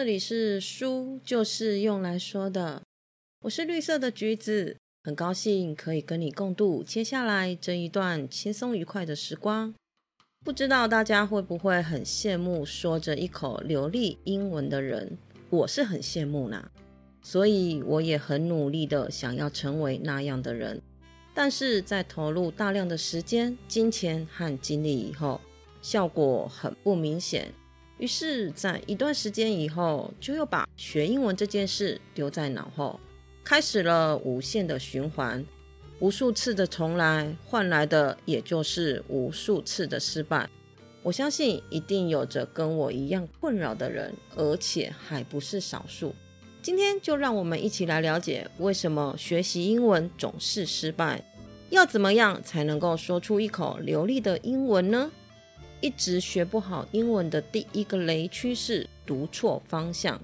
这里是书，就是用来说的。我是绿色的橘子，很高兴可以跟你共度接下来这一段轻松愉快的时光。不知道大家会不会很羡慕说着一口流利英文的人？我是很羡慕呢，所以我也很努力的想要成为那样的人。但是在投入大量的时间、金钱和精力以后，效果很不明显。于是，在一段时间以后，就又把学英文这件事丢在脑后，开始了无限的循环，无数次的重来，换来的也就是无数次的失败。我相信一定有着跟我一样困扰的人，而且还不是少数。今天就让我们一起来了解，为什么学习英文总是失败，要怎么样才能够说出一口流利的英文呢？一直学不好英文的第一个雷区是读错方向。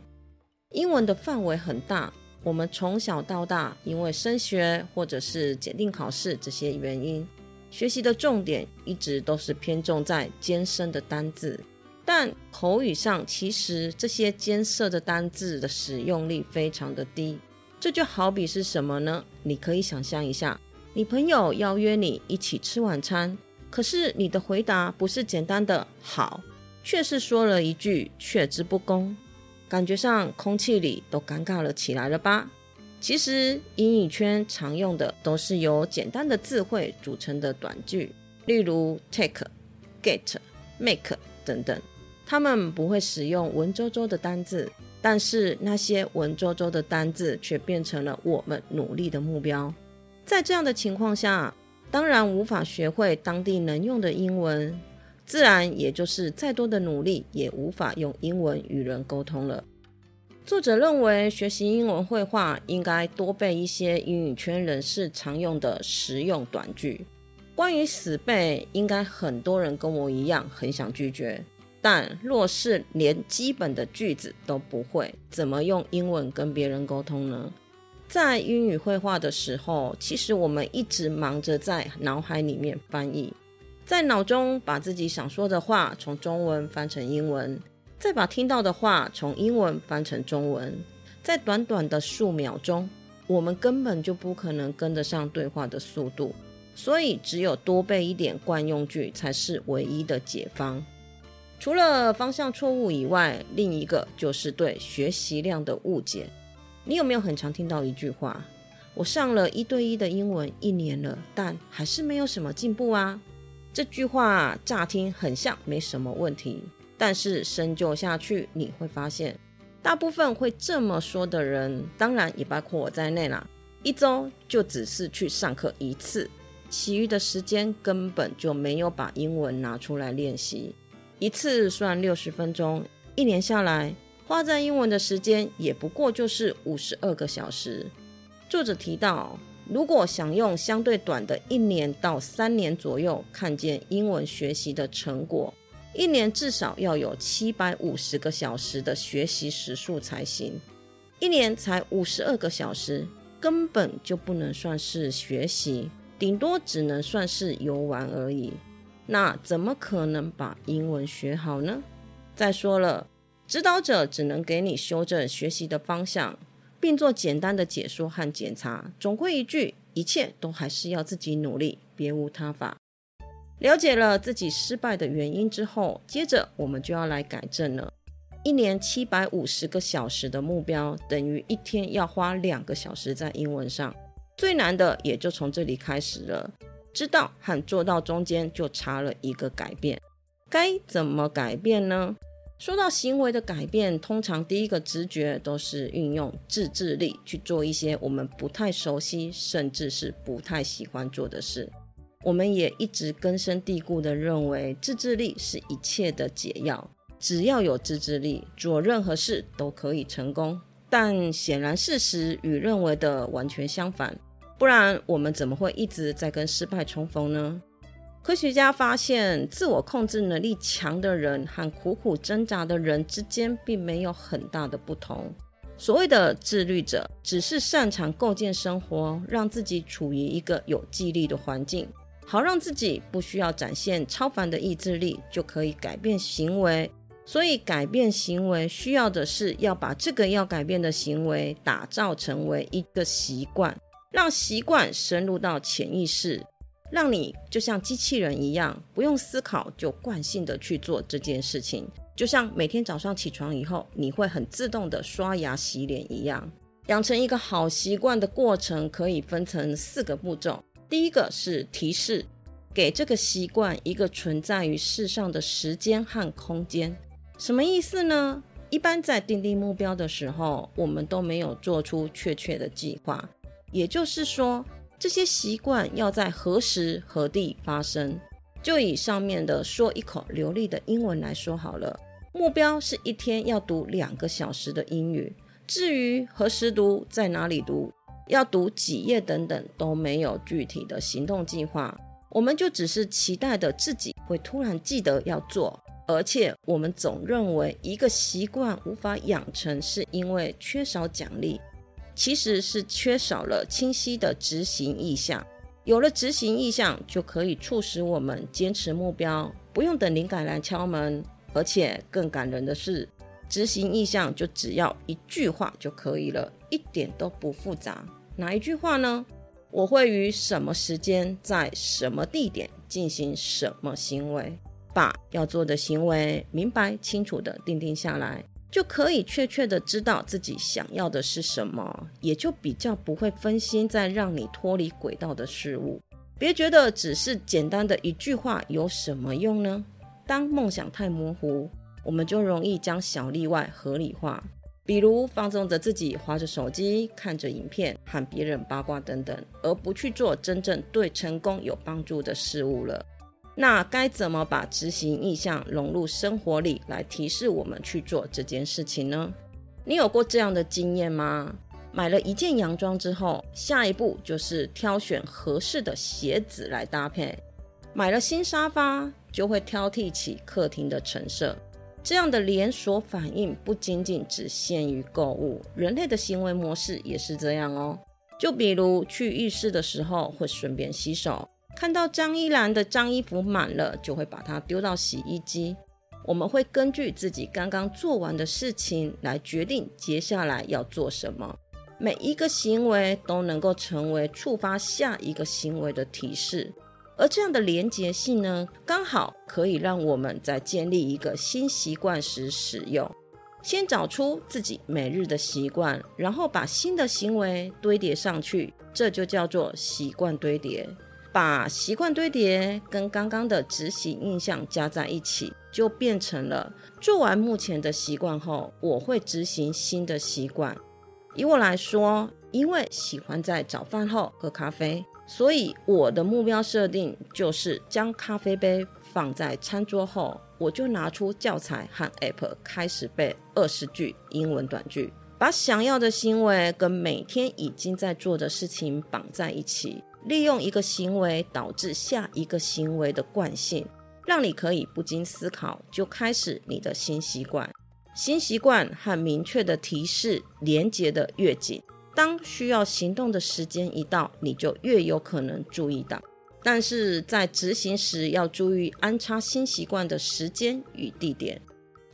英文的范围很大，我们从小到大因为升学或者是检定考试这些原因，学习的重点一直都是偏重在艰深的单字。但口语上其实这些艰涩的单字的使用率非常的低。这就好比是什么呢？你可以想象一下，你朋友邀约你一起吃晚餐。可是你的回答不是简单的好，却是说了一句却之不恭，感觉上空气里都尴尬了起来了吧？其实英语圈常用的都是由简单的字汇组成的短句，例如 take、get、make 等等，他们不会使用文绉绉的单字，但是那些文绉绉的单字却变成了我们努力的目标。在这样的情况下。当然无法学会当地能用的英文，自然也就是再多的努力也无法用英文与人沟通了。作者认为，学习英文绘画应该多背一些英语圈人士常用的实用短句。关于死背，应该很多人跟我一样很想拒绝。但若是连基本的句子都不会，怎么用英文跟别人沟通呢？在英语绘画的时候，其实我们一直忙着在脑海里面翻译，在脑中把自己想说的话从中文翻成英文，再把听到的话从英文翻成中文，在短短的数秒钟，我们根本就不可能跟得上对话的速度，所以只有多背一点惯用句才是唯一的解方。除了方向错误以外，另一个就是对学习量的误解。你有没有很常听到一句话？我上了一对一的英文一年了，但还是没有什么进步啊。这句话乍听很像没什么问题，但是深究下去，你会发现，大部分会这么说的人，当然也包括我在内啦。一周就只是去上课一次，其余的时间根本就没有把英文拿出来练习。一次算六十分钟，一年下来。花在英文的时间也不过就是五十二个小时。作者提到，如果想用相对短的一年到三年左右看见英文学习的成果，一年至少要有七百五十个小时的学习时数才行。一年才五十二个小时，根本就不能算是学习，顶多只能算是游玩而已。那怎么可能把英文学好呢？再说了。指导者只能给你修正学习的方向，并做简单的解说和检查。总归一句，一切都还是要自己努力，别无他法。了解了自己失败的原因之后，接着我们就要来改正了。一年七百五十个小时的目标，等于一天要花两个小时在英文上。最难的也就从这里开始了。知道和做到中间就差了一个改变，该怎么改变呢？说到行为的改变，通常第一个直觉都是运用自制力去做一些我们不太熟悉，甚至是不太喜欢做的事。我们也一直根深蒂固的认为自制力是一切的解药，只要有自制力，做任何事都可以成功。但显然事实与认为的完全相反，不然我们怎么会一直在跟失败重逢呢？科学家发现，自我控制能力强的人和苦苦挣扎的人之间并没有很大的不同。所谓的自律者，只是擅长构建生活，让自己处于一个有纪律的环境，好让自己不需要展现超凡的意志力，就可以改变行为，所以改变行为需要的是要把这个要改变的行为打造成为一个习惯，让习惯深入到潜意识，让你就像机器人一样，不用思考就惯性的去做这件事情。就像每天早上起床以后，你会很自动的刷牙洗脸一样。养成一个好习惯的过程可以分成四个步骤，第一个是提示，给这个习惯一个存在于世上的时间和空间。什么意思呢？一般在定定目标的时候，我们都没有做出确切的计划。也就是说，这些习惯要在何时何地发生。就以上面的说一口流利的英文来说好了，目标是一天要读两个小时的英语。至于何时读，在哪里读，要读几页等等，都没有具体的行动计划。我们就只是期待的自己会突然记得要做。而且我们总认为一个习惯无法养成，是因为缺少奖励，其实是缺少了清晰的执行意向。有了执行意向，就可以促使我们坚持目标，不用等灵感来敲门。而且更感人的是，执行意向就只要一句话就可以了，一点都不复杂。哪一句话呢？我会于什么时间，在什么地点进行什么行为？把要做的行为明白清楚的定定下来，就可以确切的知道自己想要的是什么，也就比较不会分心在让你脱离轨道的事物。别觉得只是简单的一句话有什么用呢？当梦想太模糊，我们就容易将小例外合理化，比如放纵着自己，划着手机，看着影片，和别人八卦等等，而不去做真正对成功有帮助的事物了。那该怎么把执行意向融入生活里，来提示我们去做这件事情呢？你有过这样的经验吗？买了一件洋装之后，下一步就是挑选合适的鞋子来搭配；买了新沙发，就会挑剔起客厅的陈设。这样的连锁反应不仅仅只限于购物，人类的行为模式也是这样哦。就比如去浴室的时候，会顺便洗手。看到张一兰的脏衣服满了，就会把它丢到洗衣机。我们会根据自己刚刚做完的事情来决定接下来要做什么。每一个行为都能够成为触发下一个行为的提示，而这样的连结性呢，刚好可以让我们在建立一个新习惯时使用。先找出自己每日的习惯，然后把新的行为堆叠上去，这就叫做习惯堆叠。把习惯堆叠跟刚刚的执行印象加在一起，就变成了做完目前的习惯后，我会执行新的习惯。以我来说，因为喜欢在早饭后喝咖啡，所以我的目标设定就是将咖啡杯放在餐桌后，我就拿出教材和 App 开始背二十句英文短句，把想要的行为跟每天已经在做的事情绑在一起。利用一个行为导致下一个行为的惯性，让你可以不经思考就开始你的新习惯。新习惯和明确的提示连接的越紧，当需要行动的时间一到，你就越有可能注意到。但是在执行时要注意安插新习惯的时间与地点。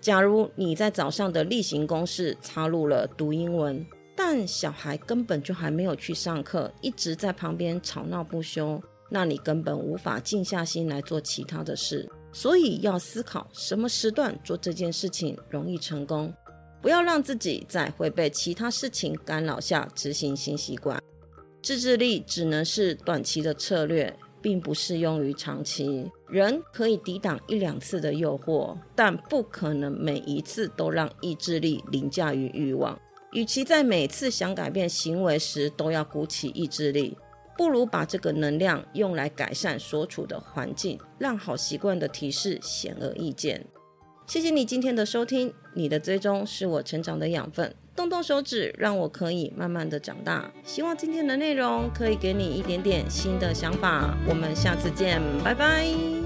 假如你在早上的例行公事插入了读英文。但小孩根本就还没有去上课，一直在旁边吵闹不休，那你根本无法静下心来做其他的事。所以要思考什么时段做这件事情容易成功，不要让自己在会被其他事情干扰下执行新习惯。自制力只能是短期的策略，并不适用于长期。人可以抵挡一两次的诱惑，但不可能每一次都让意志力凌驾于欲望。与其在每次想改变行为时都要鼓起意志力，不如把这个能量用来改善所处的环境，让好习惯的提示显而易见。谢谢你今天的收听，你的追踪是我成长的养分，动动手指让我可以慢慢的长大。希望今天的内容可以给你一点点新的想法。我们下次见，拜拜。